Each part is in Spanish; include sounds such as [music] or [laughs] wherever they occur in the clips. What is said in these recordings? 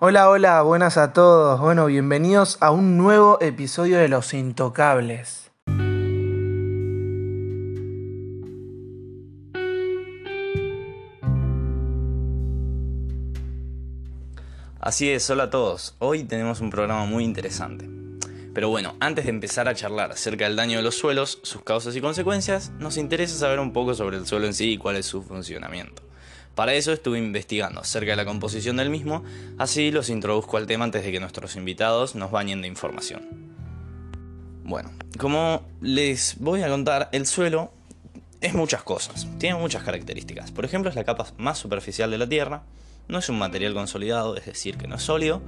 Hola, hola, buenas a todos. Bueno, bienvenidos a un nuevo episodio de Los Intocables. Así es, hola a todos. Hoy tenemos un programa muy interesante. Pero bueno, antes de empezar a charlar acerca del daño de los suelos, sus causas y consecuencias, nos interesa saber un poco sobre el suelo en sí y cuál es su funcionamiento. Para eso estuve investigando acerca de la composición del mismo, así los introduzco al tema antes de que nuestros invitados nos bañen de información. Bueno, como les voy a contar, el suelo es muchas cosas, tiene muchas características. Por ejemplo, es la capa más superficial de la Tierra, no es un material consolidado, es decir, que no es sólido.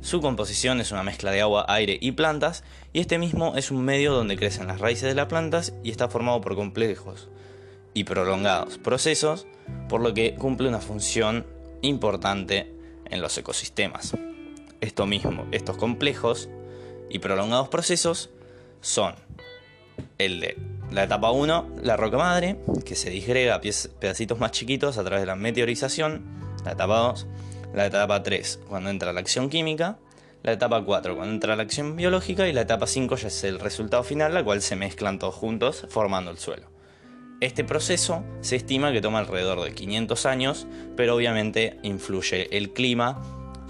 Su composición es una mezcla de agua, aire y plantas, y este mismo es un medio donde crecen las raíces de las plantas y está formado por complejos y prolongados procesos, por lo que cumple una función importante en los ecosistemas. Esto mismo, estos complejos y prolongados procesos son el de la etapa 1, la roca madre, que se disgrega a pedacitos más chiquitos a través de la meteorización, la etapa 2, la etapa 3 cuando entra la acción química, la etapa 4 cuando entra la acción biológica y la etapa 5 ya es el resultado final, la cual se mezclan todos juntos formando el suelo. Este proceso se estima que toma alrededor de 500 años, pero obviamente influye el clima,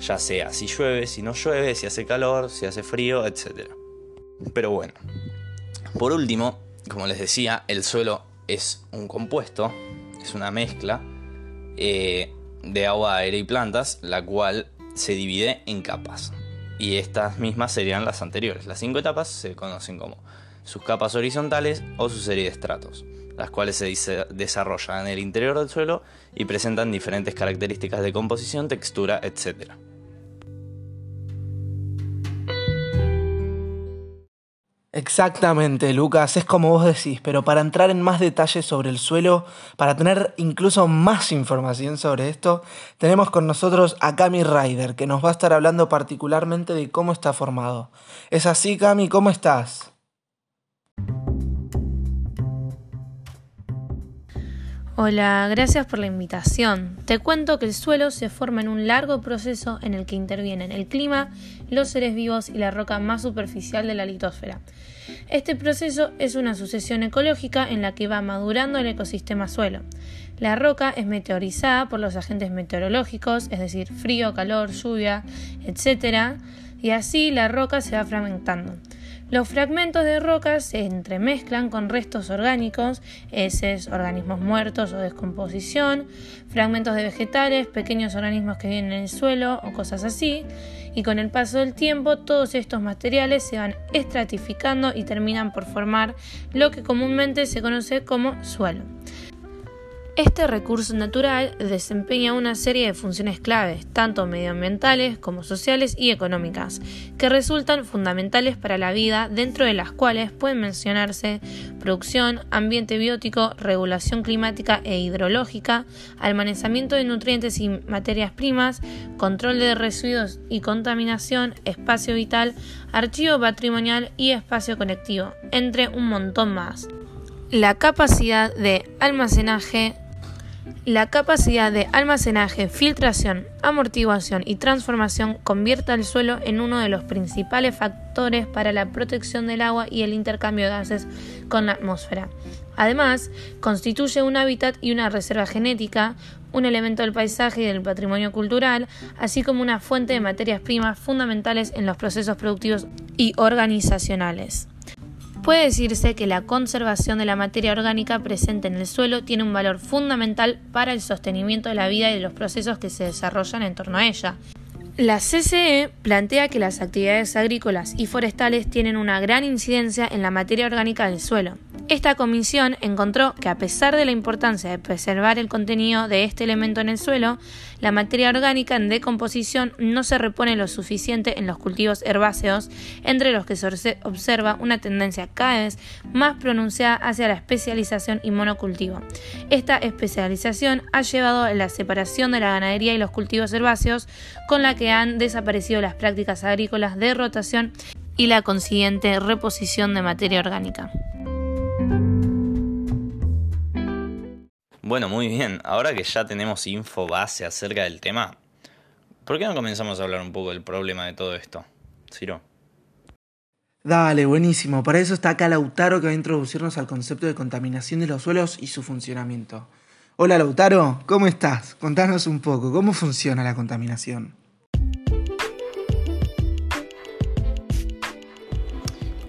ya sea si llueve, si no llueve, si hace calor, si hace frío, etc. Pero bueno, por último, como les decía, el suelo es un compuesto, es una mezcla, eh, de agua, aire y plantas, la cual se divide en capas. Y estas mismas serían las anteriores. Las cinco etapas se conocen como sus capas horizontales o su serie de estratos, las cuales se desarrollan en el interior del suelo y presentan diferentes características de composición, textura, etc. Exactamente, Lucas, es como vos decís, pero para entrar en más detalles sobre el suelo, para tener incluso más información sobre esto, tenemos con nosotros a Cami Ryder, que nos va a estar hablando particularmente de cómo está formado. ¿Es así, Cami? ¿Cómo estás? Hola, gracias por la invitación. Te cuento que el suelo se forma en un largo proceso en el que intervienen el clima, los seres vivos y la roca más superficial de la litosfera. Este proceso es una sucesión ecológica en la que va madurando el ecosistema suelo. La roca es meteorizada por los agentes meteorológicos, es decir, frío, calor, lluvia, etc. Y así la roca se va fragmentando. Los fragmentos de rocas se entremezclan con restos orgánicos, heces, organismos muertos o descomposición, fragmentos de vegetales, pequeños organismos que viven en el suelo o cosas así, y con el paso del tiempo todos estos materiales se van estratificando y terminan por formar lo que comúnmente se conoce como suelo. Este recurso natural desempeña una serie de funciones claves, tanto medioambientales como sociales y económicas, que resultan fundamentales para la vida, dentro de las cuales pueden mencionarse producción, ambiente biótico, regulación climática e hidrológica, almacenamiento de nutrientes y materias primas, control de residuos y contaminación, espacio vital, archivo patrimonial y espacio conectivo, entre un montón más. La capacidad de almacenaje la capacidad de almacenaje, filtración, amortiguación y transformación convierte al suelo en uno de los principales factores para la protección del agua y el intercambio de gases con la atmósfera. Además, constituye un hábitat y una reserva genética, un elemento del paisaje y del patrimonio cultural, así como una fuente de materias primas fundamentales en los procesos productivos y organizacionales. Puede decirse que la conservación de la materia orgánica presente en el suelo tiene un valor fundamental para el sostenimiento de la vida y de los procesos que se desarrollan en torno a ella. La CCE plantea que las actividades agrícolas y forestales tienen una gran incidencia en la materia orgánica del suelo. Esta comisión encontró que a pesar de la importancia de preservar el contenido de este elemento en el suelo, la materia orgánica en decomposición no se repone lo suficiente en los cultivos herbáceos, entre los que se observa una tendencia cada vez más pronunciada hacia la especialización y monocultivo. Esta especialización ha llevado a la separación de la ganadería y los cultivos herbáceos, con la que han desaparecido las prácticas agrícolas de rotación y la consiguiente reposición de materia orgánica. Bueno, muy bien. Ahora que ya tenemos info base acerca del tema, ¿Por qué no comenzamos a hablar un poco del problema de todo esto? Ciro. Dale, buenísimo. Para eso está acá Lautaro que va a introducirnos al concepto de contaminación de los suelos y su funcionamiento. Hola Lautaro, ¿cómo estás? Contanos un poco, ¿cómo funciona la contaminación?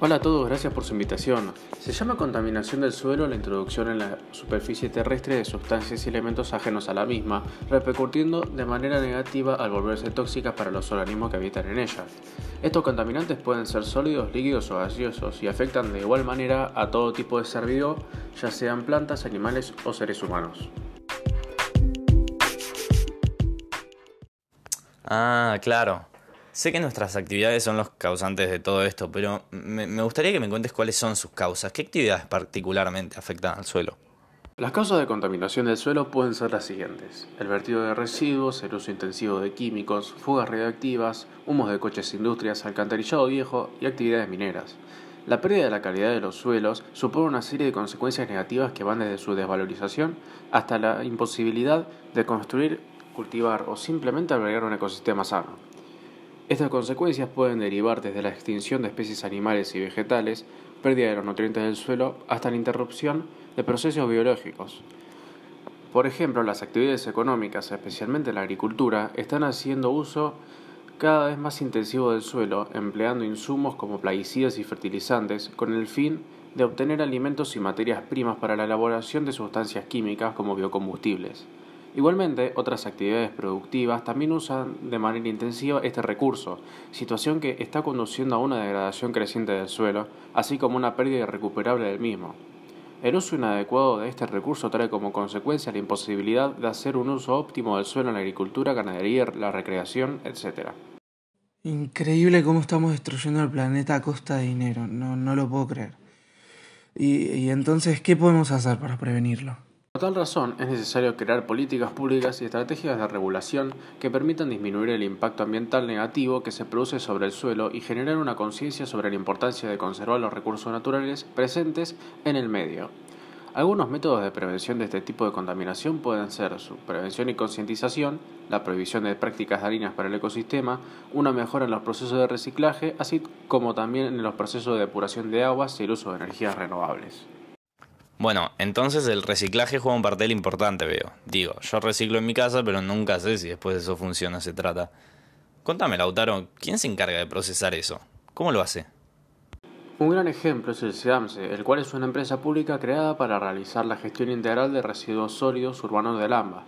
Hola a todos, gracias por su invitación. Se llama contaminación del suelo la introducción en la superficie terrestre de sustancias y elementos ajenos a la misma, repercutiendo de manera negativa al volverse tóxicas para los organismos que habitan en ella. Estos contaminantes pueden ser sólidos, líquidos o gaseosos y afectan de igual manera a todo tipo de ser vivo, ya sean plantas, animales o seres humanos. Ah, claro. Sé que nuestras actividades son los causantes de todo esto, pero me, gustaría que me cuentes cuáles son sus causas. ¿Qué actividades particularmente afectan al suelo? Las causas de contaminación del suelo pueden ser las siguientes. El vertido de residuos, el uso intensivo de químicos, fugas radioactivas, humos de coches e industrias, alcantarillado viejo y actividades mineras. La pérdida de la calidad de los suelos supone una serie de consecuencias negativas que van desde su desvalorización hasta la imposibilidad de construir, cultivar o simplemente albergar un ecosistema sano. Estas consecuencias pueden derivar desde la extinción de especies animales y vegetales, pérdida de los nutrientes del suelo, hasta la interrupción de procesos biológicos. Por ejemplo, las actividades económicas, especialmente la agricultura, están haciendo uso cada vez más intensivo del suelo, empleando insumos como plaguicidas y fertilizantes, con el fin de obtener alimentos y materias primas para la elaboración de sustancias químicas como biocombustibles. Igualmente, otras actividades productivas también usan de manera intensiva este recurso, situación que está conduciendo a una degradación creciente del suelo, así como una pérdida irrecuperable del mismo. El uso inadecuado de este recurso trae como consecuencia la imposibilidad de hacer un uso óptimo del suelo en la agricultura, ganadería, la recreación, etc. Increíble cómo estamos destruyendo el planeta a costa de dinero, no, no lo puedo creer. Y, y entonces, ¿qué podemos hacer para prevenirlo? Por tal razón, es necesario crear políticas públicas y estrategias de regulación que permitan disminuir el impacto ambiental negativo que se produce sobre el suelo y generar una conciencia sobre la importancia de conservar los recursos naturales presentes en el medio. Algunos métodos de prevención de este tipo de contaminación pueden ser su prevención y concientización, la prohibición de prácticas dañinas para el ecosistema, una mejora en los procesos de reciclaje, así como también en los procesos de depuración de aguas y el uso de energías renovables. Bueno, entonces el reciclaje juega un papel importante, veo. Digo, yo reciclo en mi casa, pero nunca sé si después de eso funciona, se trata. Contame, Lautaro, ¿quién se encarga de procesar eso? ¿Cómo lo hace? Un gran ejemplo es el SEAMSE, el cual es una empresa pública creada para realizar la gestión integral de residuos sólidos urbanos del AMBA.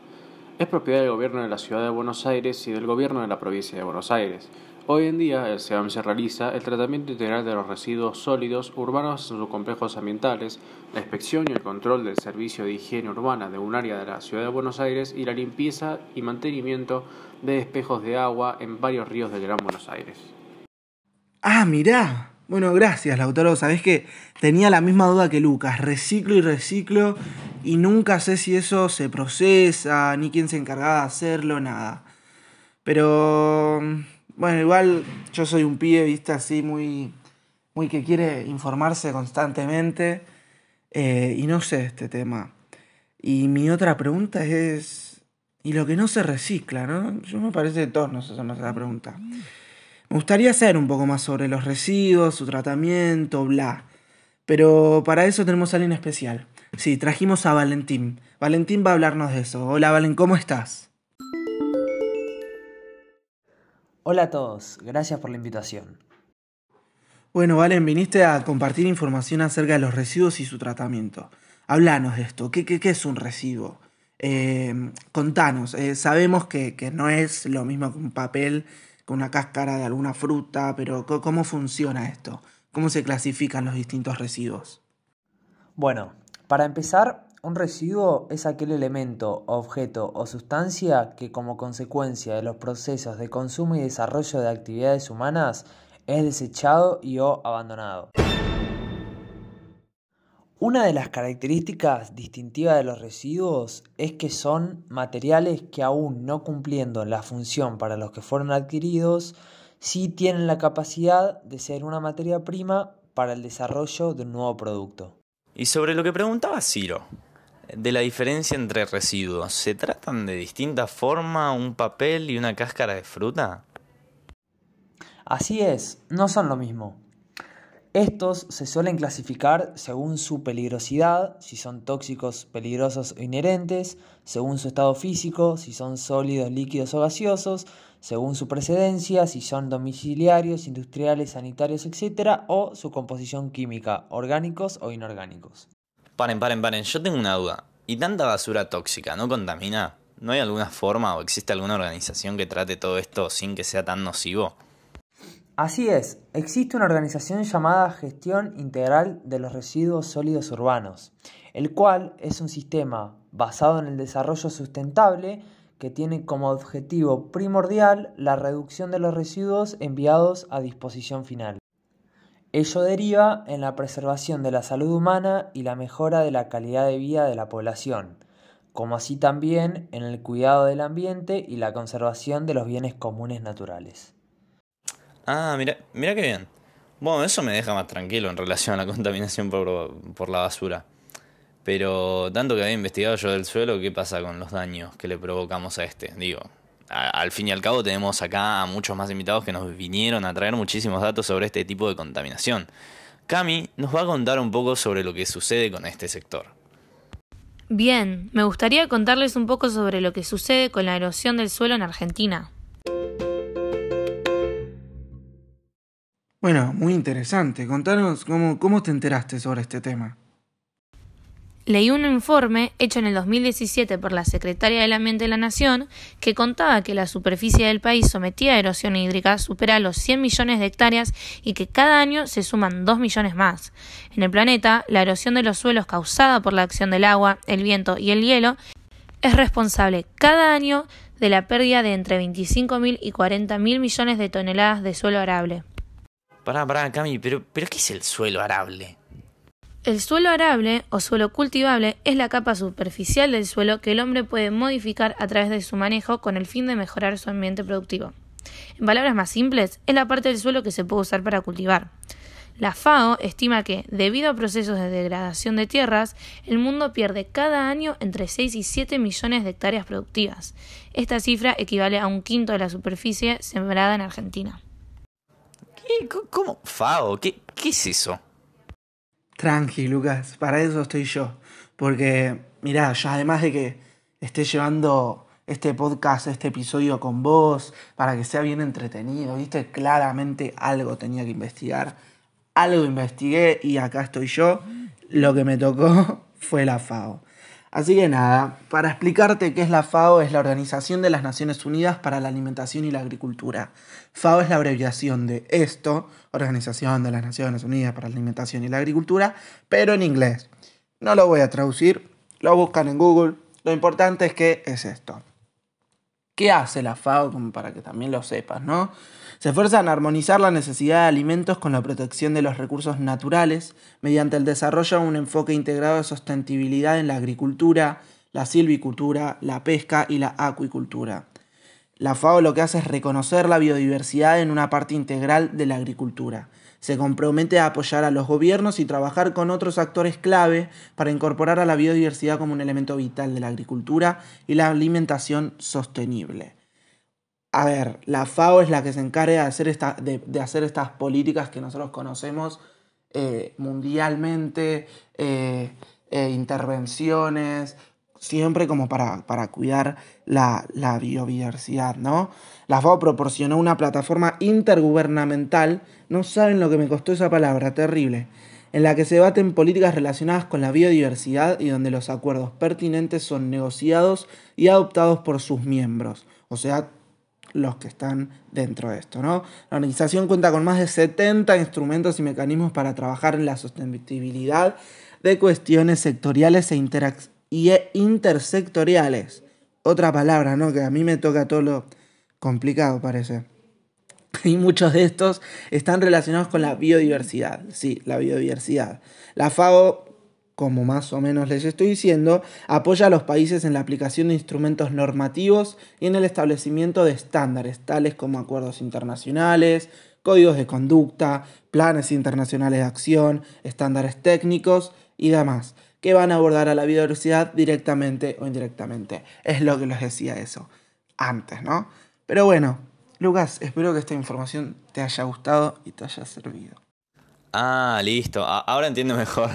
Es propiedad del gobierno de la ciudad de Buenos Aires y del gobierno de la provincia de Buenos Aires. Hoy en día, el SEAM se realiza el tratamiento integral de los residuos sólidos urbanos en sus complejos ambientales, la inspección y el control del servicio de higiene urbana de un área de la ciudad de Buenos Aires y la limpieza y mantenimiento de espejos de agua en varios ríos del Gran Buenos Aires. Ah, mirá. Bueno, gracias, Lautaro. Sabés que tenía la misma duda que Lucas. Reciclo y reciclo y nunca sé si eso se procesa, ni quién se encargaba de hacerlo, nada. Pero bueno, igual yo soy un pibe, viste, así muy, muy que quiere informarse constantemente eh, y no sé este tema. Y mi otra pregunta es, ¿y lo que no se recicla, no? Yo me parece que todos nos hacemos la pregunta. Me gustaría saber un poco más sobre los residuos, su tratamiento, bla. Pero para eso tenemos a alguien especial. Sí, trajimos a Valentín. Valentín va a hablarnos de eso. Hola Valen, ¿cómo estás? Hola a todos, gracias por la invitación. Bueno, Valen, viniste a compartir información acerca de los residuos y su tratamiento. Hablanos de esto, ¿qué, qué, es un residuo? Eh, contanos, eh, sabemos que, no es lo mismo que un papel, que una cáscara de alguna fruta, pero ¿cómo funciona esto? ¿Cómo se clasifican los distintos residuos? Bueno, para empezar, un residuo es aquel elemento, objeto o sustancia que como consecuencia de los procesos de consumo y desarrollo de actividades humanas es desechado y o abandonado. Una de las características distintivas de los residuos es que son materiales que aún no cumpliendo la función para los que fueron adquiridos, sí tienen la capacidad de ser una materia prima para el desarrollo de un nuevo producto. Y sobre lo que preguntaba Ciro, de la diferencia entre residuos. ¿Se tratan de distinta forma un papel y una cáscara de fruta? Así es, no son lo mismo. Estos se suelen clasificar según su peligrosidad, si son tóxicos, peligrosos o inherentes, según su estado físico, si son sólidos, líquidos o gaseosos, según su precedencia, si son domiciliarios, industriales, sanitarios, etc., o su composición química, orgánicos o inorgánicos. Paren, paren, paren, yo tengo una duda. ¿Y tanta basura tóxica no contamina? ¿No hay alguna forma o existe alguna organización que trate todo esto sin que sea tan nocivo? Así es, existe una organización llamada Gestión Integral de los Residuos Sólidos Urbanos, el cual es un sistema basado en el desarrollo sustentable que tiene como objetivo primordial la reducción de los residuos enviados a disposición final. Ello deriva en la preservación de la salud humana y la mejora de la calidad de vida de la población, como así también en el cuidado del ambiente y la conservación de los bienes comunes naturales. Ah, mira, mira qué bien. Bueno, eso me deja más tranquilo en relación a la [laughs] contaminación por, por la basura. Pero tanto que había investigado yo del suelo, ¿qué pasa con los daños que le provocamos a este? Digo, al fin y al cabo tenemos acá a muchos más invitados que nos vinieron a traer muchísimos datos sobre este tipo de contaminación. Cami nos va a contar un poco sobre lo que sucede con este sector. Bien, me gustaría contarles un poco sobre lo que sucede con la erosión del suelo en Argentina. Bueno, muy interesante. Contanos cómo, cómo te enteraste sobre este tema. Leí un informe hecho en el 2017 por la Secretaria del Ambiente de la Nación que contaba que la superficie del país sometida a erosión hídrica supera los 100 millones de hectáreas y que cada año se suman 2 millones más. En el planeta, la erosión de los suelos causada por la acción del agua, el viento y el hielo es responsable cada año de la pérdida de entre 25.000 y 40.000 millones de toneladas de suelo arable. Pará, pará, Cami, pero, pero ¿qué es el suelo arable? El suelo arable o suelo cultivable es la capa superficial del suelo que el hombre puede modificar a través de su manejo con el fin de mejorar su ambiente productivo. En palabras más simples, es la parte del suelo que se puede usar para cultivar. La FAO estima que, debido a procesos de degradación de tierras, el mundo pierde cada año entre 6 y 7 millones de hectáreas productivas. Esta cifra equivale a un quinto de la superficie sembrada en Argentina. ¿Qué? ¿Cómo? ¿FAO? ¿Qué, qué es eso? Tranqui, Lucas, para eso estoy yo. Porque, mirá, ya además de que esté llevando este podcast, este episodio con vos, para que sea bien entretenido, viste, claramente algo tenía que investigar. Algo investigué y acá estoy yo. Lo que me tocó [laughs] fue la FAO. Así que nada, para explicarte qué es la FAO, es la Organización de las Naciones Unidas para la Alimentación y la Agricultura. FAO es la abreviación de esto, Organización de las Naciones Unidas para la Alimentación y la Agricultura, pero en inglés. No lo voy a traducir, lo buscan en Google. Lo importante es que es esto. ¿Qué hace la FAO? Como para que también lo sepas, ¿no? Se esfuerza en armonizar la necesidad de alimentos con la protección de los recursos naturales mediante el desarrollo de un enfoque integrado de sostenibilidad en la agricultura, la silvicultura, la pesca y la acuicultura. La FAO lo que hace es reconocer la biodiversidad en una parte integral de la agricultura. Se compromete a apoyar a los gobiernos y trabajar con otros actores clave para incorporar a la biodiversidad como un elemento vital de la agricultura y la alimentación sostenible a ver, la FAO es la que se encarga de hacer, esta, de, hacer estas políticas que nosotros conocemos eh, mundialmente, eh, eh, intervenciones, siempre como para, para cuidar la, la, biodiversidad, ¿no? La FAO proporcionó una plataforma intergubernamental, no saben lo que me costó esa palabra, terrible, en la que se debaten políticas relacionadas con la biodiversidad y donde los acuerdos pertinentes son negociados y adoptados por sus miembros. O sea, los que están dentro de esto. ¿no? La organización cuenta con más de 70 instrumentos y mecanismos para trabajar en la sostenibilidad de cuestiones sectoriales e, e intersectoriales. Otra palabra, ¿no? Que a mí me toca todo lo complicado, parece. Y muchos de estos están relacionados con la biodiversidad. Sí, la biodiversidad. La FAO como más o menos les estoy diciendo, apoya a los países en la aplicación de instrumentos normativos y en el establecimiento de estándares, tales como acuerdos internacionales, códigos de conducta, planes internacionales de acción, estándares técnicos y demás, que van a abordar a la biodiversidad directamente o indirectamente. Es lo que les decía eso antes, ¿no? Pero bueno, Lucas, espero que esta información te haya gustado y te haya servido. Ah, listo. ahora entiendo mejor.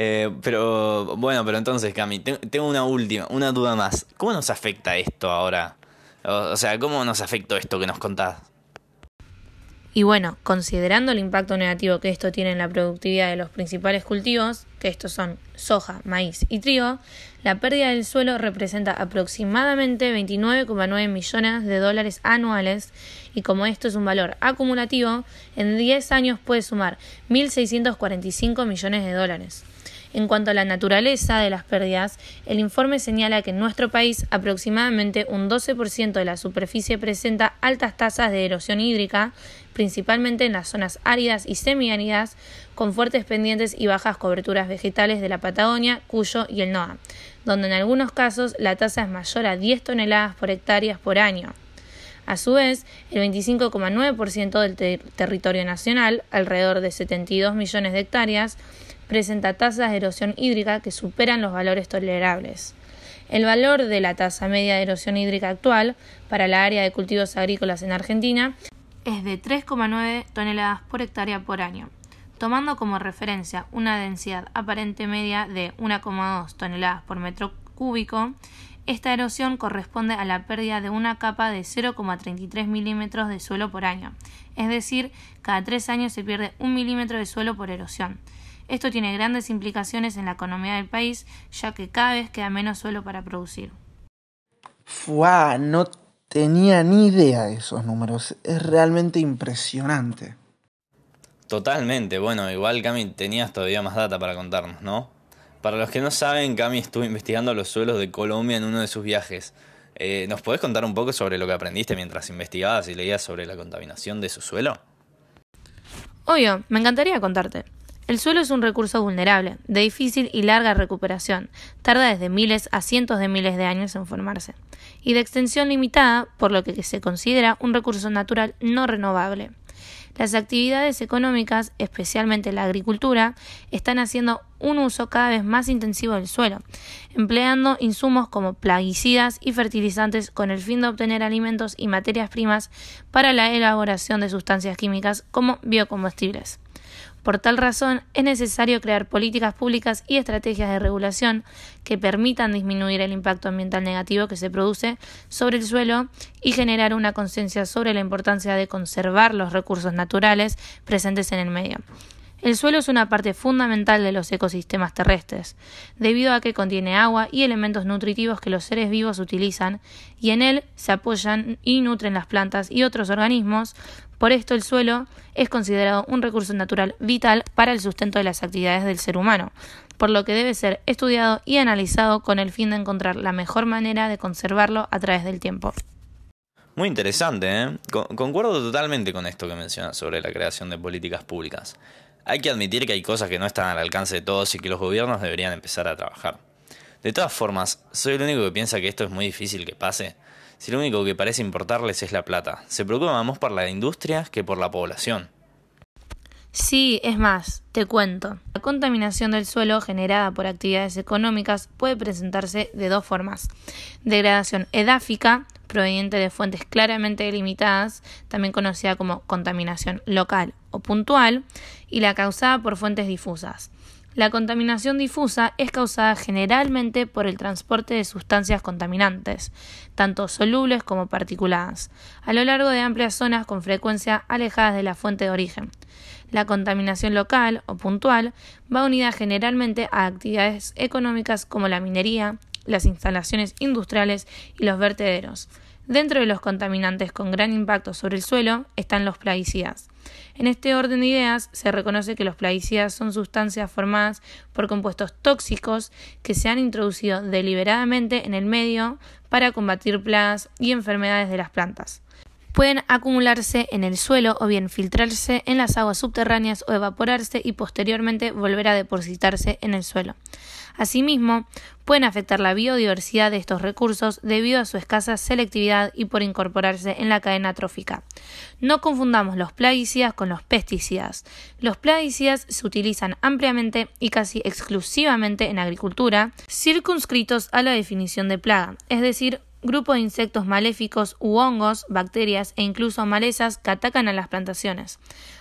Eh, pero bueno, pero entonces, Cami, tengo una última, una duda más. ¿Cómo nos afecta esto ahora? O sea, ¿cómo nos afectó esto que nos contás? Y bueno, considerando el impacto negativo que esto tiene en la productividad de los principales cultivos, que estos son soja, maíz y trigo, la pérdida del suelo representa aproximadamente 29,9 millones de dólares anuales y como esto es un valor acumulativo, en 10 años puede sumar 1.645 millones de dólares. En cuanto a la naturaleza de las pérdidas, el informe señala que en nuestro país aproximadamente un 12% de la superficie presenta altas tasas de erosión hídrica, principalmente en las zonas áridas y semiáridas, con fuertes pendientes y bajas coberturas vegetales de la Patagonia, Cuyo y el NOA, donde en algunos casos la tasa es mayor a 10 toneladas por hectáreas por año. A su vez, el 25,9% del territorio nacional, alrededor de 72 millones de hectáreas, presenta tasas de erosión hídrica que superan los valores tolerables. El valor de la tasa media de erosión hídrica actual para la área de cultivos agrícolas en Argentina es de 3,9 toneladas por hectárea por año, tomando como referencia una densidad aparente media de 1,2 toneladas por metro cúbico. Esta erosión corresponde a la pérdida de una capa de 0,33 milímetros de suelo por año, es decir, cada tres años se pierde un milímetro de suelo por erosión. Esto tiene grandes implicaciones en la economía del país, ya que cada vez queda menos suelo para producir. ¡Fua! No tenía ni idea de esos números. Es realmente impresionante. Totalmente. Bueno, igual Cami tenías todavía más data para contarnos, ¿no? Para los que no saben, Cami estuvo investigando los suelos de Colombia en uno de sus viajes. Eh, ¿Nos podés contar un poco sobre lo que aprendiste mientras investigabas y leías sobre la contaminación de su suelo? Obvio, me encantaría contarte. El suelo es un recurso vulnerable, de difícil y larga recuperación, tarda desde miles a cientos de miles de años en formarse, y de extensión limitada, por lo que se considera un recurso natural no renovable. Las actividades económicas, especialmente la agricultura, están haciendo un uso cada vez más intensivo del suelo, empleando insumos como plaguicidas y fertilizantes con el fin de obtener alimentos y materias primas para la elaboración de sustancias químicas como biocombustibles. Por tal razón, es necesario crear políticas públicas y estrategias de regulación que permitan disminuir el impacto ambiental negativo que se produce sobre el suelo y generar una conciencia sobre la importancia de conservar los recursos naturales presentes en el medio. El suelo es una parte fundamental de los ecosistemas terrestres, debido a que contiene agua y elementos nutritivos que los seres vivos utilizan, y en él se apoyan y nutren las plantas y otros organismos, por esto el suelo es considerado un recurso natural vital para el sustento de las actividades del ser humano, por lo que debe ser estudiado y analizado con el fin de encontrar la mejor manera de conservarlo a través del tiempo. Muy interesante, ¿eh? concuerdo totalmente con esto que mencionas sobre la creación de políticas públicas. Hay que admitir que hay cosas que no están al alcance de todos y que los gobiernos deberían empezar a trabajar. De todas formas, soy el único que piensa que esto es muy difícil que pase si lo único que parece importarles es la plata. Se preocupan más por la industria que por la población. Sí, es más, te cuento. La contaminación del suelo generada por actividades económicas puede presentarse de dos formas. Degradación edáfica, proveniente de fuentes claramente delimitadas, también conocida como contaminación local o puntual, y la causada por fuentes difusas. La contaminación difusa es causada generalmente por el transporte de sustancias contaminantes, tanto solubles como particuladas, a lo largo de amplias zonas con frecuencia alejadas de la fuente de origen. La contaminación local o puntual va unida generalmente a actividades económicas como la minería, las instalaciones industriales y los vertederos. Dentro de los contaminantes con gran impacto sobre el suelo están los plaguicidas. En este orden de ideas se reconoce que los plaguicidas son sustancias formadas por compuestos tóxicos que se han introducido deliberadamente en el medio para combatir plagas y enfermedades de las plantas. pueden acumularse en el suelo o bien filtrarse en las aguas subterráneas o evaporarse y posteriormente volver a depositarse en el suelo. Asimismo, pueden afectar la biodiversidad de estos recursos debido a su escasa selectividad y por incorporarse en la cadena trófica. No confundamos los plaguicidas con los pesticidas. Los plaguicidas se utilizan ampliamente y casi exclusivamente en agricultura, circunscritos a la definición de plaga, es decir, grupo de insectos maléficos u hongos, bacterias e incluso malezas que atacan a las plantaciones.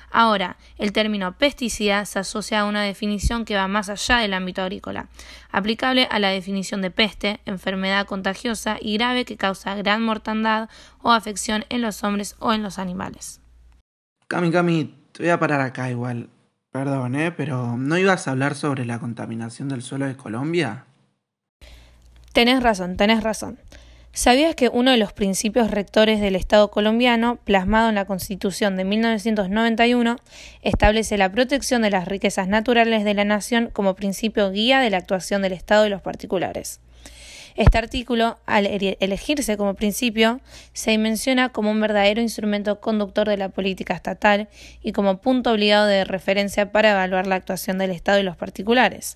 Ahora, el término pesticida se asocia a una definición que va más allá del ámbito agrícola, aplicable a la definición de peste, enfermedad contagiosa y grave que causa gran mortandad o afección en los hombres o en los animales. Cami, Cami, te voy a parar acá igual. Perdón, ¿eh? Pero ¿no ibas a hablar sobre la contaminación del suelo de Colombia? Tenés razón, tenés razón. ¿Sabías que uno de los principios rectores del Estado colombiano, plasmado en la Constitución de 1991, establece la protección de las riquezas naturales de la nación como principio guía de la actuación del Estado y los particulares? Este artículo, al elegirse como principio, se dimensiona como un verdadero instrumento conductor de la política estatal y como punto obligado de referencia para evaluar la actuación del Estado y los particulares.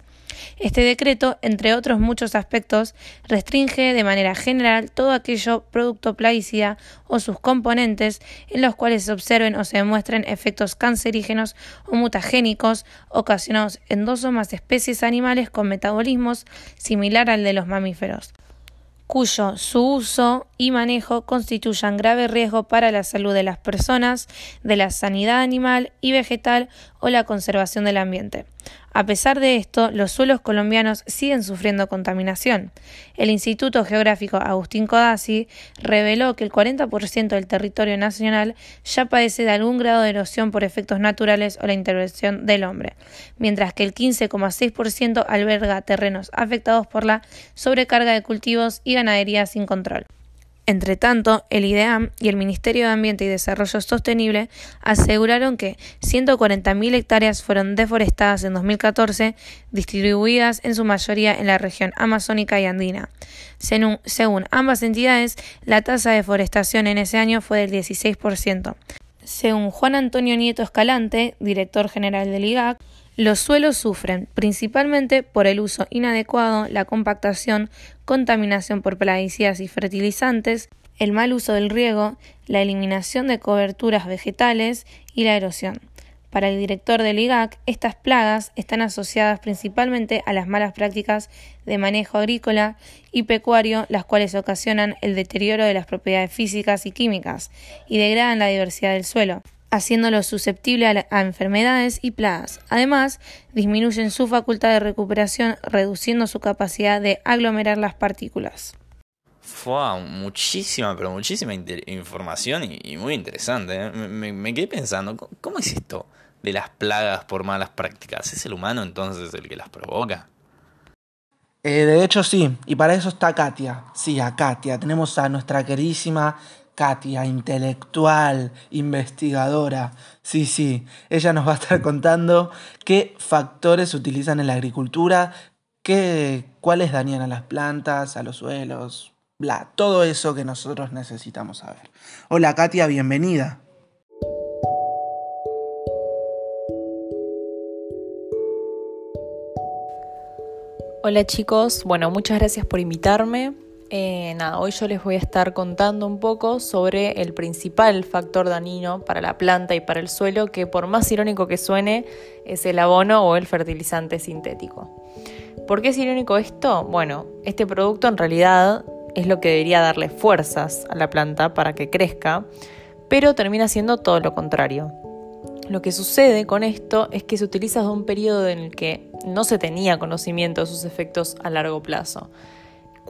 Este decreto, entre otros muchos aspectos, restringe de manera general todo aquello producto plaguicida o sus componentes en los cuales se observen o se demuestren efectos cancerígenos o mutagénicos ocasionados en dos o más especies animales con metabolismos similar al de los mamíferos cuyo su uso y manejo constituyan grave riesgo para la salud de las personas, de la sanidad animal y vegetal o la conservación del ambiente. A pesar de esto, los suelos colombianos siguen sufriendo contaminación. El Instituto Geográfico Agustín Codazzi reveló que el 40% del territorio nacional ya padece de algún grado de erosión por efectos naturales o la intervención del hombre, mientras que el 15,6% alberga terrenos afectados por la sobrecarga de cultivos y ganadería sin control. Entre tanto, el IDEAM y el Ministerio de Ambiente y Desarrollo Sostenible aseguraron que 140.000 hectáreas fueron deforestadas en 2014, distribuidas en su mayoría en la región amazónica y andina. Según, ambas entidades, la tasa de deforestación en ese año fue del 16%. Según Juan Antonio Nieto Escalante, director general del IGAC, los suelos sufren principalmente por el uso inadecuado, la compactación, contaminación por plaguicidas y fertilizantes, el mal uso del riego, la eliminación de coberturas vegetales y la erosión. Para el director del IGAC, estas plagas están asociadas principalmente a las malas prácticas de manejo agrícola y pecuario, las cuales ocasionan el deterioro de las propiedades físicas y químicas y degradan la diversidad del suelo haciéndolo susceptible a, enfermedades y plagas. Además, disminuyen su facultad de recuperación, reduciendo su capacidad de aglomerar las partículas. Fue muchísima, pero muchísima información y, muy interesante. ¿eh? Me, quedé pensando, ¿cómo es esto de las plagas por malas prácticas? ¿Es el humano entonces el que las provoca? Eh, de hecho sí, y para eso está Katia. Sí, a Katia. Tenemos a nuestra queridísima Katia, intelectual, investigadora. Sí, sí, ella nos va a estar contando qué factores utilizan en la agricultura, qué, cuáles dañan a las plantas, a los suelos, bla, todo eso que nosotros necesitamos saber. Hola Katia, bienvenida. Hola chicos, bueno, muchas gracias por invitarme. Eh, hoy yo les voy a estar contando un poco sobre el principal factor dañino para la planta y para el suelo, que por más irónico que suene, es el abono o el fertilizante sintético. ¿Por qué es irónico esto? Bueno, este producto en realidad es lo que debería darle fuerzas a la planta para que crezca, pero termina siendo todo lo contrario. Lo que sucede con esto es que se utiliza desde un periodo en el que no se tenía conocimiento de sus efectos a largo plazo.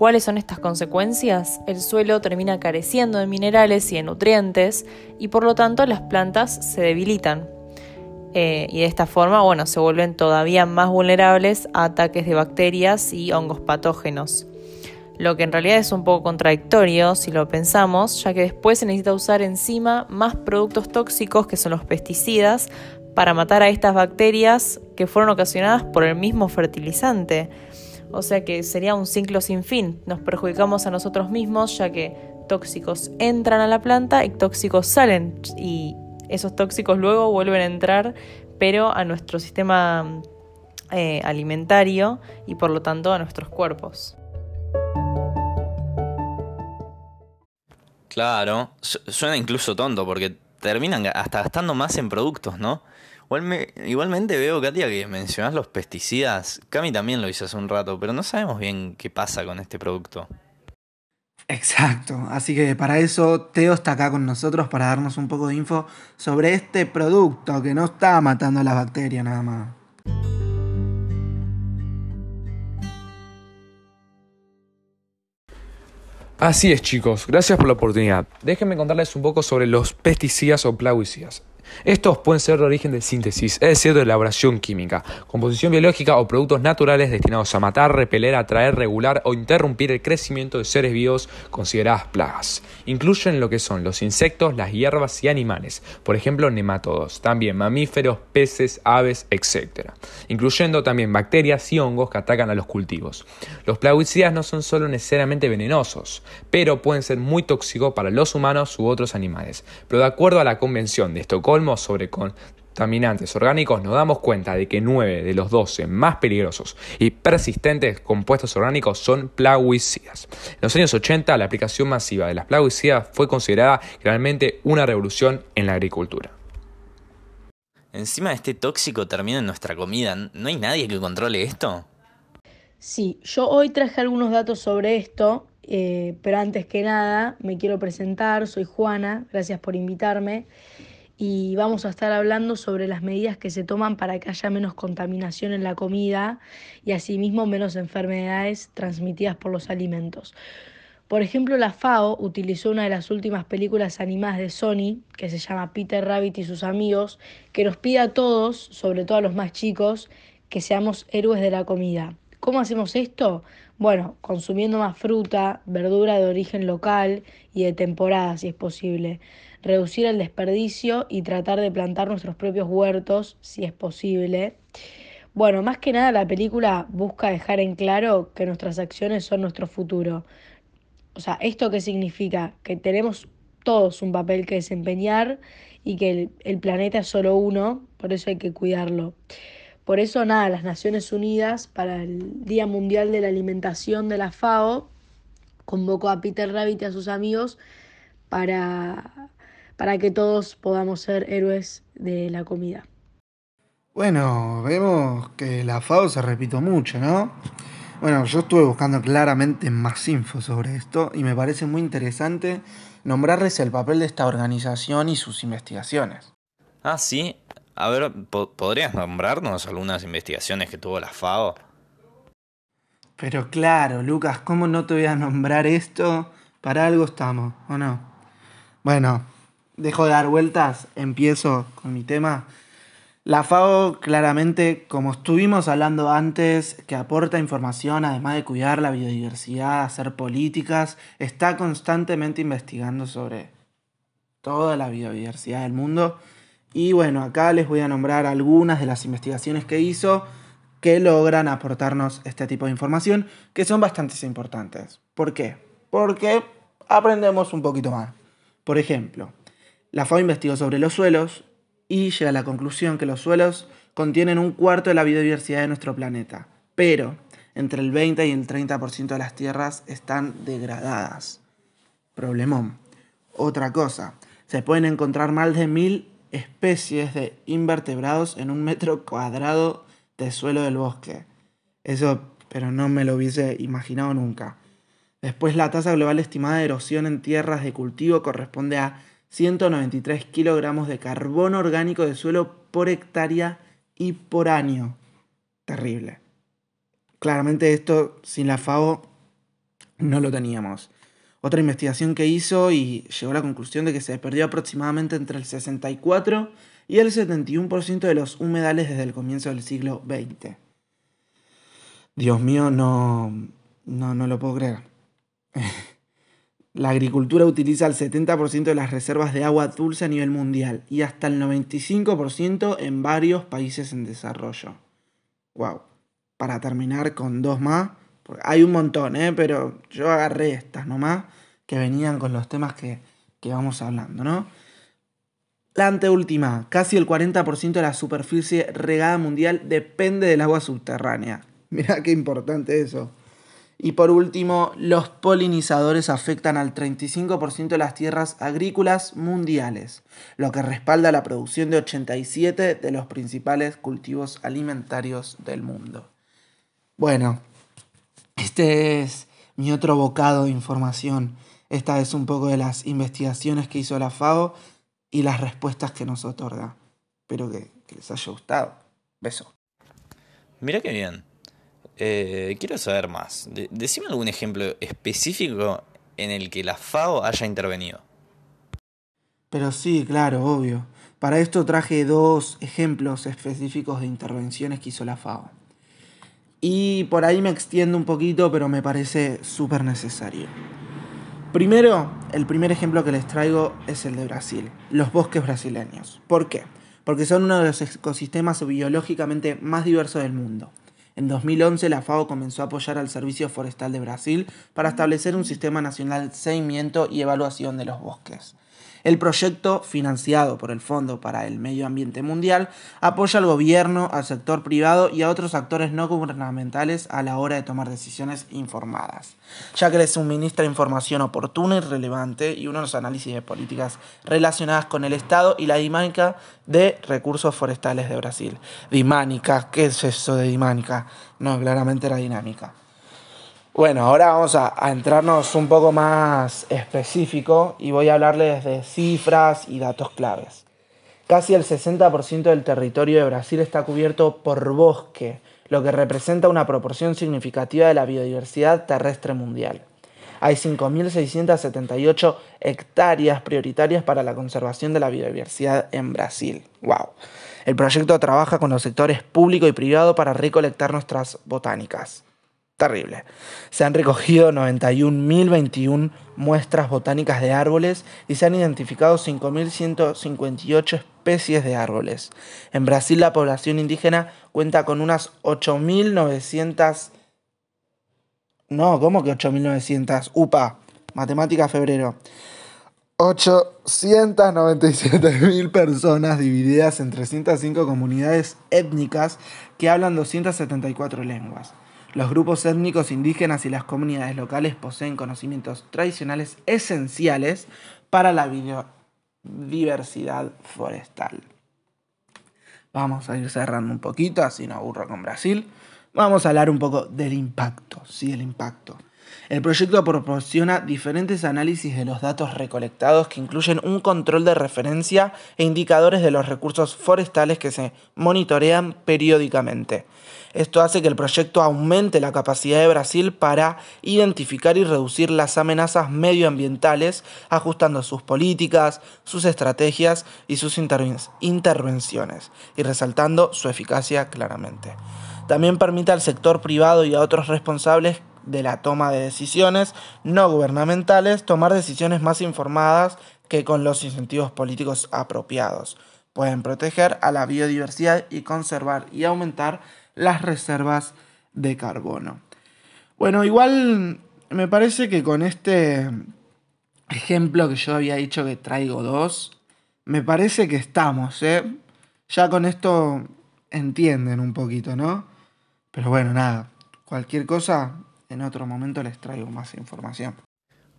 ¿Cuáles son estas consecuencias? El suelo termina careciendo de minerales y de nutrientes y por lo tanto las plantas se debilitan. Eh, y de esta forma, bueno, se vuelven todavía más vulnerables a ataques de bacterias y hongos patógenos. Lo que en realidad es un poco contradictorio si lo pensamos, ya que después se necesita usar encima más productos tóxicos que son los pesticidas para matar a estas bacterias que fueron ocasionadas por el mismo fertilizante. O sea que sería un ciclo sin fin. Nos perjudicamos a nosotros mismos ya que tóxicos entran a la planta y tóxicos salen y esos tóxicos luego vuelven a entrar pero a nuestro sistema eh, alimentario y por lo tanto a nuestros cuerpos. Claro, suena incluso tonto porque terminan hasta gastando más en productos, ¿no? Igualmente veo, Katia, que mencionas los pesticidas. Cami también lo hizo hace un rato, pero no sabemos bien qué pasa con este producto. Exacto, así que para eso Teo está acá con nosotros para darnos un poco de info sobre este producto que no está matando las bacterias nada más. Así es chicos, gracias por la oportunidad. Déjenme contarles un poco sobre los pesticidas o plaguicidas. Estos pueden ser de origen de síntesis, es decir, de elaboración química, composición biológica o productos naturales destinados a matar, repeler, atraer, regular o interrumpir el crecimiento de seres vivos consideradas plagas. Incluyen lo que son los insectos, las hierbas y animales, por ejemplo nematodos, también mamíferos, peces, aves, etc. Incluyendo también bacterias y hongos que atacan a los cultivos. Los plaguicidas no son solo necesariamente venenosos, pero pueden ser muy tóxicos para los humanos u otros animales. Pero de acuerdo a la Convención de Estocolmo, sobre contaminantes orgánicos, nos damos cuenta de que 9 de los 12 más peligrosos y persistentes compuestos orgánicos son plaguicidas. En los años 80, la aplicación masiva de las plaguicidas fue considerada realmente una revolución en la agricultura. Encima este tóxico termina en nuestra comida. ¿No hay nadie que controle esto? Sí, yo hoy traje algunos datos sobre esto, eh, pero antes que nada me quiero presentar, soy Juana, gracias por invitarme y vamos a estar hablando sobre las medidas que se toman para que haya menos contaminación en la comida y asimismo menos enfermedades transmitidas por los alimentos. Por ejemplo, la FAO utilizó una de las últimas películas animadas de Sony, que se llama Peter Rabbit y sus amigos, que nos pide a todos, sobre todo a los más chicos, que seamos héroes de la comida. ¿Cómo hacemos esto? Bueno, consumiendo más fruta, verdura de origen local y de temporada, si es posible reducir el desperdicio y tratar de plantar nuestros propios huertos si es posible. Bueno, más que nada la película busca dejar en claro que nuestras acciones son nuestro futuro. O sea, ¿esto qué significa? Que tenemos todos un papel que desempeñar y que el, planeta es solo uno, por eso hay que cuidarlo. Por eso, nada, las Naciones Unidas para el Día Mundial de la Alimentación de la FAO convocó a Peter Rabbit y a sus amigos para para que todos podamos ser héroes de la comida. Bueno, vemos que la FAO se repito mucho, ¿no? Bueno, yo estuve buscando claramente más info sobre esto y me parece muy interesante nombrarles el papel de esta organización y sus investigaciones. Ah, sí. A ver, ¿podrías nombrarnos algunas investigaciones que tuvo la FAO? Pero claro, Lucas, ¿cómo no te voy a nombrar esto? Para algo estamos, ¿o no? Bueno, dejo de dar vueltas, empiezo con mi tema. La FAO claramente, como estuvimos hablando antes, que aporta información además de cuidar la biodiversidad, hacer políticas, está constantemente investigando sobre toda la biodiversidad del mundo. Y bueno, acá les voy a nombrar algunas de las investigaciones que hizo que logran aportarnos este tipo de información, que son bastante importantes. ¿Por qué? Porque aprendemos un poquito más. Por ejemplo, la FAO investigó sobre los suelos y llega a la conclusión que los suelos contienen un cuarto de la biodiversidad de nuestro planeta, pero entre el 20 y el 30% de las tierras están degradadas. Problemón. Otra cosa, se pueden encontrar más de mil especies de invertebrados en un metro cuadrado de suelo del bosque. Eso, pero no me lo hubiese imaginado nunca. Después, la tasa global estimada de erosión en tierras de cultivo corresponde a 193 kilogramos de carbono orgánico de suelo por hectárea y por año. Terrible. Claramente esto sin la FAO no lo teníamos. Otra investigación que hizo y llegó a la conclusión de que se perdió aproximadamente entre el 64 y el 71% de los humedales desde el comienzo del siglo XX. Dios mío, no, no, no lo puedo creer. [laughs] La agricultura utiliza el 70% de las reservas de agua dulce a nivel mundial y hasta el 95% en varios países en desarrollo. Wow. Para terminar con dos más, hay un montón, ¿eh? pero yo agarré estas nomás, que venían con los temas que, que vamos hablando, ¿no? La anteúltima, casi el 40% de la superficie regada mundial depende del agua subterránea. [laughs] Mirá qué importante eso. Y por último, los polinizadores afectan al 35% de las tierras agrícolas mundiales, lo que respalda la producción de 87 de los principales cultivos alimentarios del mundo. Bueno, este es mi otro bocado de información. Esta es un poco de las investigaciones que hizo la FAO y las respuestas que nos otorga. Espero que, les haya gustado. Beso. Mira qué bien. Eh, quiero saber más. decime algún ejemplo específico en el que la FAO haya intervenido. Pero sí, claro, obvio. Para esto traje dos ejemplos específicos de intervenciones que hizo la FAO. Y por ahí me extiendo un poquito, pero me parece súper necesario. Primero, el primer ejemplo que les traigo es el de Brasil, los bosques brasileños. ¿Por qué? Porque son uno de los ecosistemas biológicamente más diversos del mundo. En 2011 la FAO comenzó a apoyar al Servicio Forestal de Brasil para establecer un sistema nacional de seguimiento y evaluación de los bosques. El proyecto, financiado por el Fondo para el Medio Ambiente Mundial, apoya al gobierno, al sector privado y a otros actores no gubernamentales a la hora de tomar decisiones informadas, ya que les suministra información oportuna y relevante y unos análisis de políticas relacionadas con el Estado y la dinámica de recursos forestales de Brasil. Dimánica, ¿qué es eso de dinámica? No, claramente era dinámica. Bueno, ahora vamos a, entrarnos un poco más específico y voy a hablarles de cifras y datos claves. Casi el 60% del territorio de Brasil está cubierto por bosque, lo que representa una proporción significativa de la biodiversidad terrestre mundial. Hay 5.678 hectáreas prioritarias para la conservación de la biodiversidad en Brasil. ¡Wow! El proyecto trabaja con los sectores público y privado para recolectar nuestras botánicas terrible. Se han recogido 91.021 muestras botánicas de árboles y se han identificado 5.158 especies de árboles. En Brasil la población indígena cuenta con unas 8.900... No, ¿cómo que 8.900? UPA, matemática febrero. 897.000 personas divididas en 305 comunidades étnicas que hablan 274 lenguas. Los grupos étnicos indígenas y las comunidades locales poseen conocimientos tradicionales esenciales para la biodiversidad forestal. Vamos a ir cerrando un poquito, así no aburro con Brasil. Vamos a hablar un poco del impacto, sí, el impacto. El proyecto proporciona diferentes análisis de los datos recolectados que incluyen un control de referencia e indicadores de los recursos forestales que se monitorean periódicamente. Esto hace que el proyecto aumente la capacidad de Brasil para identificar y reducir las amenazas medioambientales, ajustando sus políticas, sus estrategias y sus intervenciones, y resaltando su eficacia claramente. También permite al sector privado y a otros responsables de la toma de decisiones no gubernamentales tomar decisiones más informadas que con los incentivos políticos apropiados. Pueden proteger a la biodiversidad y conservar y aumentar las reservas de carbono. Bueno, igual me parece que con este ejemplo que yo había dicho que traigo dos, me parece que estamos, ¿eh? Ya con esto entienden un poquito, ¿no? Pero bueno, nada, cualquier cosa, en otro momento les traigo más información.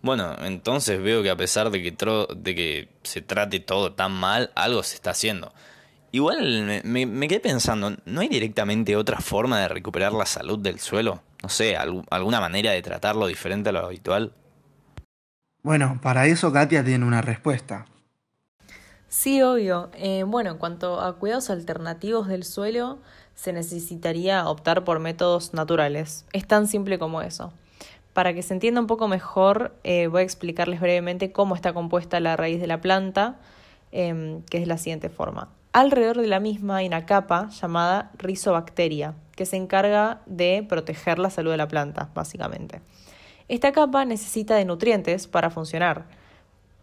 Bueno, entonces veo que a pesar de que, de que se trate todo tan mal, algo se está haciendo. Igual me, quedé pensando, ¿no hay directamente otra forma de recuperar la salud del suelo? No sé, alguna manera de tratarlo diferente a lo habitual. Bueno, para eso Katia tiene una respuesta. Sí, obvio. Eh, bueno, en cuanto a cuidados alternativos del suelo, se necesitaría optar por métodos naturales. Es tan simple como eso. Para que se entienda un poco mejor, eh, voy a explicarles brevemente cómo está compuesta la raíz de la planta, em, que es de la siguiente forma. Alrededor de la misma hay una capa llamada rizobacteria, que se encarga de proteger la salud de la planta, básicamente. Esta capa necesita de nutrientes para funcionar,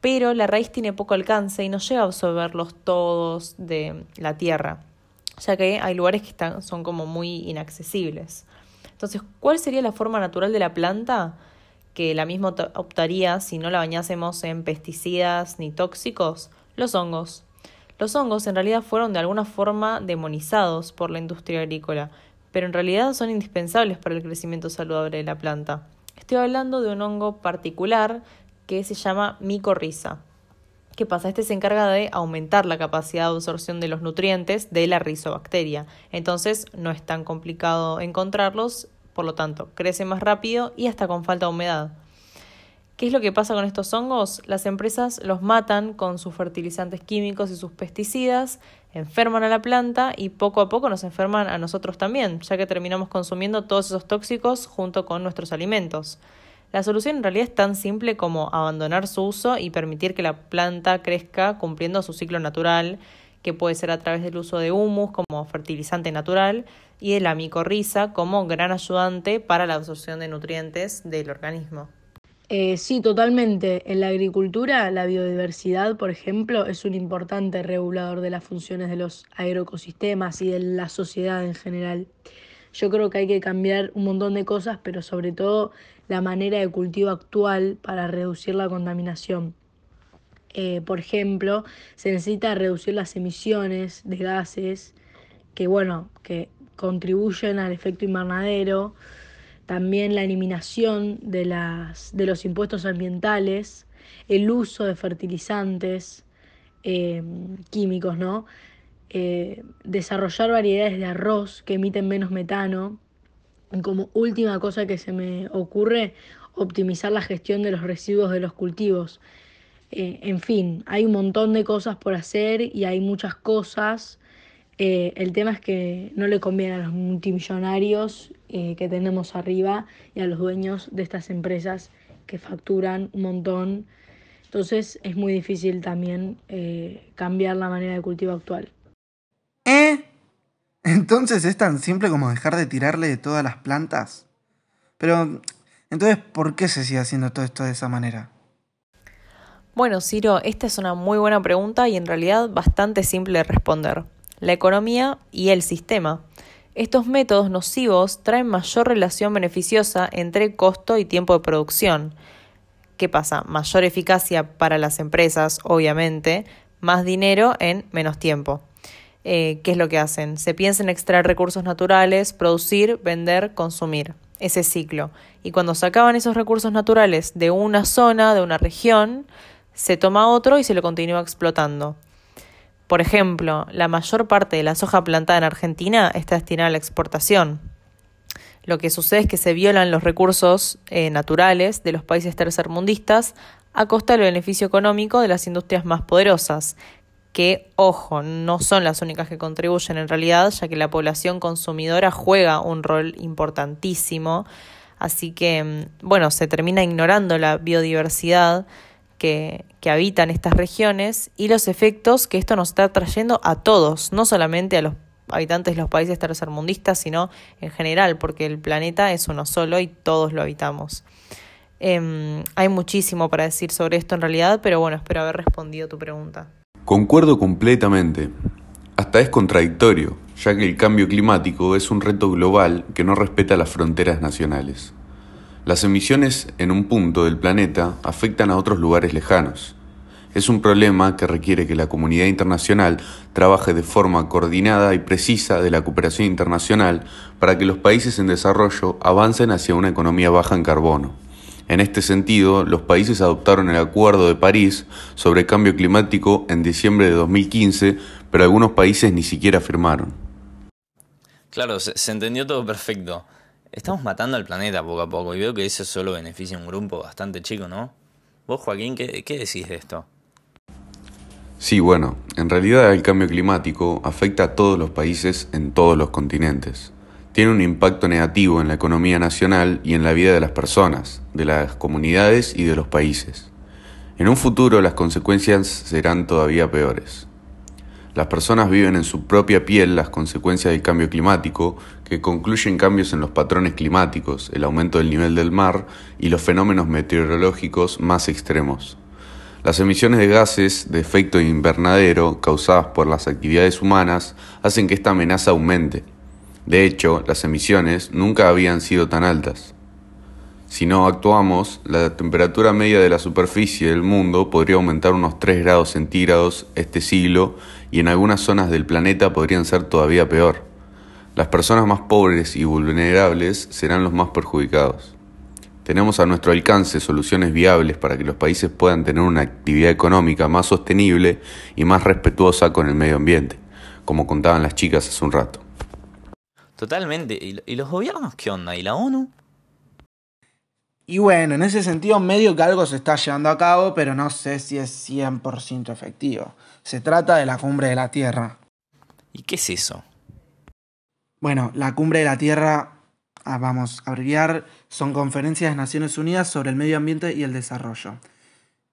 pero la raíz tiene poco alcance y no llega a absorberlos todos de la tierra, ya que hay lugares que están, son como muy inaccesibles. Entonces, ¿cuál sería la forma natural de la planta? que la misma optaría si no la bañásemos en pesticidas ni tóxicos? Los hongos. Los hongos en realidad fueron de alguna forma demonizados por la industria agrícola, pero en realidad son indispensables para el crecimiento saludable de la planta. Estoy hablando de un hongo particular que se llama micorriza. ¿Qué pasa? Este se encarga de aumentar la capacidad de absorción de los nutrientes de la rizobacteria. Entonces no es tan complicado encontrarlos, por lo tanto, crece más rápido y hasta con falta de humedad. ¿Qué es lo que pasa con estos hongos? Las empresas los matan con sus fertilizantes químicos y sus pesticidas, enferman a la planta y poco a poco nos enferman a nosotros también, ya que terminamos consumiendo todos esos tóxicos junto con nuestros alimentos. La solución en realidad es tan simple como abandonar su uso y permitir que la planta crezca cumpliendo su ciclo natural, que puede ser a través del uso de humus como fertilizante natural y de la micorriza como gran ayudante para la absorción de nutrientes del organismo. Eh, sí, totalmente. En la agricultura, la biodiversidad, por ejemplo, es un importante regulador de las funciones de los agroecosistemas y de la sociedad en general. Yo creo que hay que cambiar un montón de cosas, pero sobre todo la manera de cultivo actual para reducir la contaminación. Eh, por ejemplo, se necesita reducir las emisiones de gases que, bueno, que contribuyen al efecto invernadero también la eliminación de, las, de los impuestos ambientales, el uso de fertilizantes eh, químicos, ¿no? Eh, desarrollar variedades de arroz que emiten menos metano. Como última cosa que se me ocurre, optimizar la gestión de los residuos de los cultivos. Eh, en fin, hay un montón de cosas por hacer y hay muchas cosas eh, el tema es que no le conviene a los multimillonarios eh, que tenemos arriba y a los dueños de estas empresas que facturan un montón. Entonces es muy difícil también cambiar la manera de cultivo actual. ¿Eh? Entonces es tan simple como dejar de tirarle de todas las plantas. Pero, entonces, ¿por qué se sigue haciendo todo esto de esa manera? Bueno, Ciro, esta es una muy buena pregunta y en realidad bastante simple de responder la economía y el sistema. Estos métodos nocivos traen mayor relación beneficiosa entre costo y tiempo de producción. ¿Qué pasa? Mayor eficacia para las empresas, obviamente, más dinero en menos tiempo. Eh, ¿Qué es lo que hacen? Se piensa en extraer recursos naturales, producir, vender, consumir. Ese ciclo. Y cuando se acaban esos recursos naturales de una zona, de una región, se toma otro y se lo continúa explotando. Por ejemplo, la mayor parte de la soja plantada en Argentina está destinada a la exportación. Lo que sucede es que se violan los recursos eh, naturales de los países tercermundistas a costa del beneficio económico de las industrias más poderosas, que, ojo, no son las únicas que contribuyen en realidad, ya que la población consumidora juega un rol importantísimo. Así que, mm, bueno, se termina ignorando la biodiversidad que, habitan estas regiones y los efectos que esto nos está trayendo a todos, no solamente a los habitantes de los países tercermundistas, sino en general, porque el planeta es uno solo y todos lo habitamos. Em, hay muchísimo para decir sobre esto en realidad, pero bueno, espero haber respondido tu pregunta. Concuerdo completamente. Hasta es contradictorio, ya que el cambio climático es un reto global que no respeta las fronteras nacionales. Las emisiones en un punto del planeta afectan a otros lugares lejanos. Es un problema que requiere que la comunidad internacional trabaje de forma coordinada y precisa de la cooperación internacional para que los países en desarrollo avancen hacia una economía baja en carbono. En este sentido, los países adoptaron el Acuerdo de París sobre cambio climático en diciembre de 2015, pero algunos países ni siquiera firmaron. Claro, se, se entendió todo perfecto. Estamos matando al planeta poco a poco y veo que eso solo beneficia a un grupo bastante chico, ¿no? Vos, Joaquín, ¿qué, qué decís de esto? Sí, bueno, en realidad el cambio climático afecta a todos los países en todos los continentes. Tiene un impacto negativo en la economía nacional y en la vida de las personas, de las comunidades y de los países. En un futuro las consecuencias serán todavía peores. Las personas viven en su propia piel las consecuencias del cambio climático, que concluyen cambios en los patrones climáticos, el aumento del nivel del mar y los fenómenos meteorológicos más extremos. Las emisiones de gases de efecto invernadero causadas por las actividades humanas hacen que esta amenaza aumente. De hecho, las emisiones nunca habían sido tan altas. Si no actuamos, la temperatura media de la superficie del mundo podría aumentar unos 3 grados centígrados este siglo y en algunas zonas del planeta podrían ser todavía peor. Las personas más pobres y vulnerables serán los más perjudicados. Tenemos a nuestro alcance soluciones viables para que los países puedan tener una actividad económica más sostenible y más respetuosa con el medio ambiente, como contaban las chicas hace un rato. Totalmente. ¿Y los gobiernos qué onda? ¿Y la ONU? Y bueno, en ese sentido medio que algo se está llevando a cabo, pero no sé si es 100% efectivo. Se trata de la cumbre de la Tierra. ¿Y qué es eso? Bueno, la cumbre de la Tierra, ah, vamos a abreviar, son conferencias de Naciones Unidas sobre el medio ambiente y el desarrollo.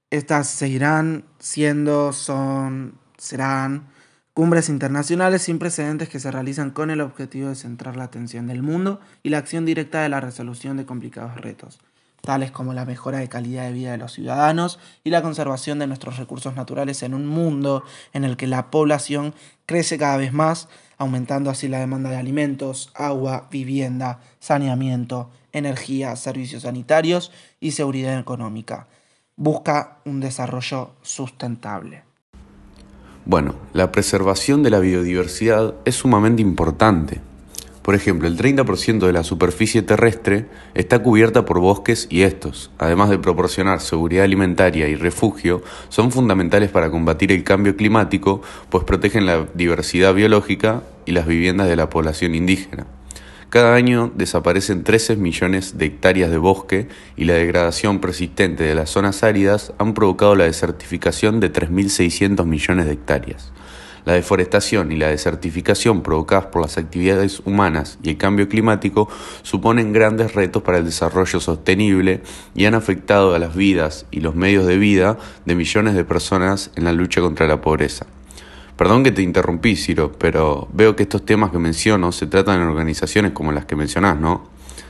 Estas seguirán siendo, son, serán cumbres internacionales sin precedentes que se realizan con el objetivo de centrar la atención del mundo y la acción directa de la resolución de complicados retos tales como la mejora de calidad de vida de los ciudadanos y la conservación de nuestros recursos naturales en un mundo en el que la población crece cada vez más, aumentando así la demanda de alimentos, agua, vivienda, saneamiento, energía, servicios sanitarios y seguridad económica. Busca un desarrollo sustentable. Bueno, la preservación de la biodiversidad es sumamente importante por ejemplo, el 30% de la superficie terrestre está cubierta por bosques y estos, además de proporcionar seguridad alimentaria y refugio, son fundamentales para combatir el cambio climático, pues protegen la diversidad biológica y las viviendas de la población indígena. Cada año desaparecen 13 millones de hectáreas de bosque y la degradación persistente de las zonas áridas han provocado la desertificación de 3.600 millones de hectáreas. La deforestación y la desertificación provocadas por las actividades humanas y el cambio climático suponen grandes retos para el desarrollo sostenible y han afectado a las vidas y los medios de vida de millones de personas en la lucha contra la pobreza. Perdón que te interrumpí, Ciro, pero veo que estos temas que menciono se tratan en organizaciones como las que mencionás, ¿no?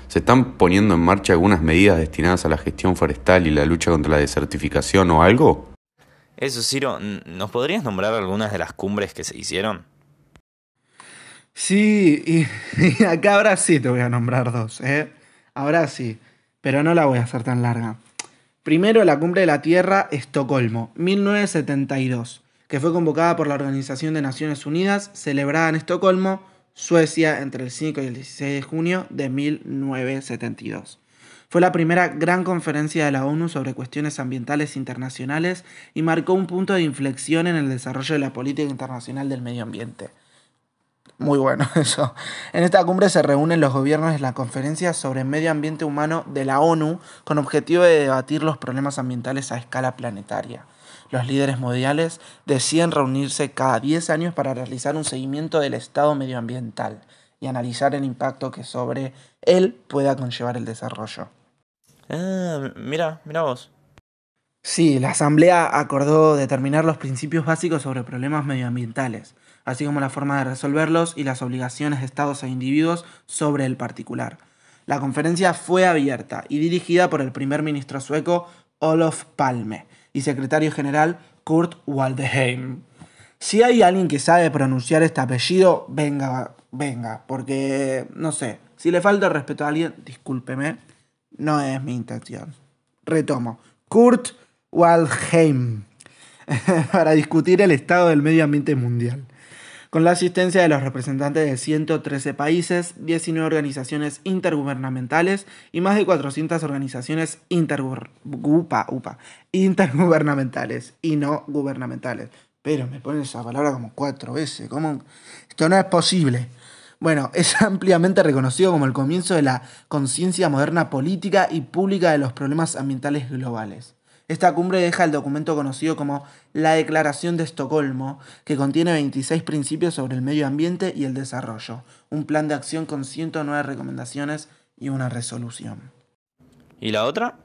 ¿Se están poniendo en marcha algunas medidas destinadas a la gestión forestal y la lucha contra la desertificación o algo? Eso, Ciro, ¿nos podrías nombrar algunas de las cumbres que se hicieron? Sí, [laughs] y, acá ahora sí te voy a nombrar dos, ¿eh? Ahora sí, pero no la voy a hacer tan larga. Primero, la Cumbre de la Tierra, Estocolmo, 1972, que fue convocada por la Organización de Naciones Unidas, celebrada en Estocolmo, Suecia, entre el 5 y el 16 de junio de 1972. Fue la primera gran conferencia de la ONU sobre cuestiones ambientales internacionales y marcó un punto de inflexión en el desarrollo de la política internacional del medio ambiente. Muy bueno [laughs] eso. En esta cumbre se reúnen los gobiernos de la Conferencia sobre Medio Ambiente Humano de la ONU con objetivo de debatir los problemas ambientales a escala planetaria. Los líderes mundiales deciden reunirse cada 10 años para realizar un seguimiento del estado medioambiental y analizar el impacto que sobre él pueda conllevar el desarrollo. Ah, mira, mira vos. Sí, la Asamblea acordó determinar los principios básicos sobre problemas medioambientales, así como la forma de resolverlos y las obligaciones de estados e individuos sobre el particular. La conferencia fue abierta y dirigida por el primer ministro sueco Olof Palme y secretario general Kurt Waldheim. Si hay alguien que sabe pronunciar este apellido, venga, venga, porque no sé, si le falta respeto a alguien, discúlpeme, no es mi intención. Retomo. Kurt Waldheim. [laughs] para discutir el estado del medio ambiente mundial. Con la asistencia de los representantes de 113 países, 19 organizaciones intergubernamentales y más de 400 organizaciones intergubernamentales y no gubernamentales. Pero me ponen esa palabra como cuatro veces. ¿Cómo? Esto no es posible. Bueno, [laughs] es ampliamente reconocido como el comienzo de la conciencia moderna política y pública de los problemas ambientales globales. Esta cumbre deja el documento conocido como la Declaración de Estocolmo, que contiene 26 principios sobre el medio ambiente y el desarrollo, un plan de acción con 109 recomendaciones y una resolución. ¿Y la otra?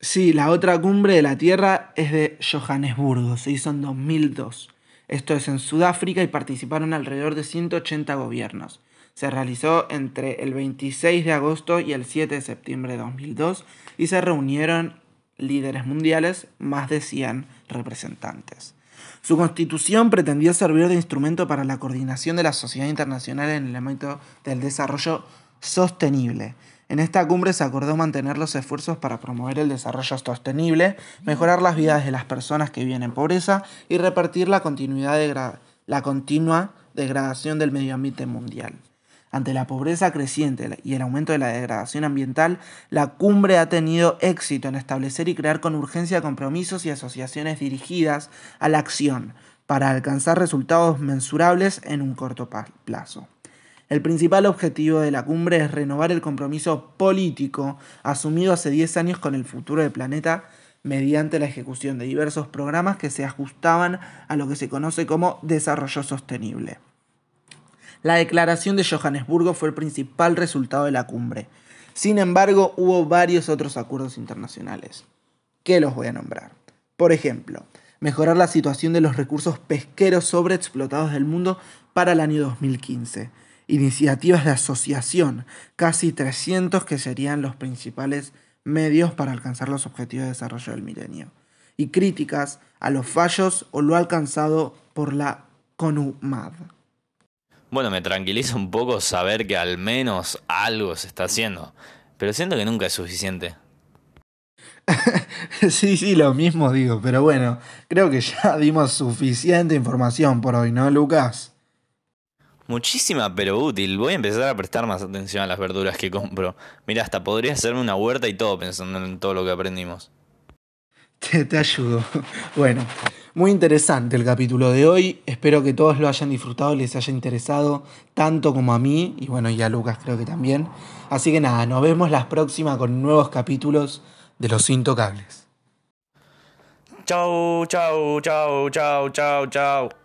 Sí, la otra cumbre de la Tierra es de Johannesburgo, se hizo en 2002. Esto es en Sudáfrica y participaron alrededor de 180 gobiernos. Se realizó entre el 26 de agosto y el 7 de septiembre de 2002 y se reunieron líderes mundiales, más de 100 representantes. Su constitución pretendía servir de instrumento para la coordinación de la sociedad internacional en el ámbito del desarrollo sostenible. En esta cumbre se acordó mantener los esfuerzos para promover el desarrollo sostenible, mejorar las vidas de las personas que viven en pobreza y repartir la, continuidad de la continua degradación del medio ambiente mundial. Ante la pobreza creciente y el aumento de la degradación ambiental, la cumbre ha tenido éxito en establecer y crear con urgencia compromisos y asociaciones dirigidas a la acción para alcanzar resultados mensurables en un corto plazo. El principal objetivo de la cumbre es renovar el compromiso político asumido hace 10 años con el futuro del planeta mediante la ejecución de diversos programas que se ajustaban a lo que se conoce como desarrollo sostenible. La declaración de Johannesburgo fue el principal resultado de la cumbre. Sin embargo, hubo varios otros acuerdos internacionales, que los voy a nombrar. Por ejemplo, mejorar la situación de los recursos pesqueros sobreexplotados del mundo para el año 2015 iniciativas de asociación, casi 300 que serían los principales medios para alcanzar los objetivos de desarrollo del milenio, y críticas a los fallos o lo alcanzado por la CONUMAD. Bueno, me tranquiliza un poco saber que al menos algo se está haciendo, pero siento que nunca es suficiente. [laughs] sí, sí, lo mismo digo, pero bueno, creo que ya [laughs] dimos suficiente información por hoy, ¿no, Lucas? Muchísima, pero útil. Voy a empezar a prestar más atención a las verduras que compro. Mira, hasta podría hacerme una huerta y todo pensando en todo lo que aprendimos. Te, ayudo. [laughs] Bueno, muy interesante el capítulo de hoy. Espero que todos lo hayan disfrutado, les haya interesado tanto como a mí y bueno, y a Lucas creo que también. Así que nada, nos vemos la próxima con nuevos capítulos de Los Intocables. Chau, chau, chau, chau, chau, chau.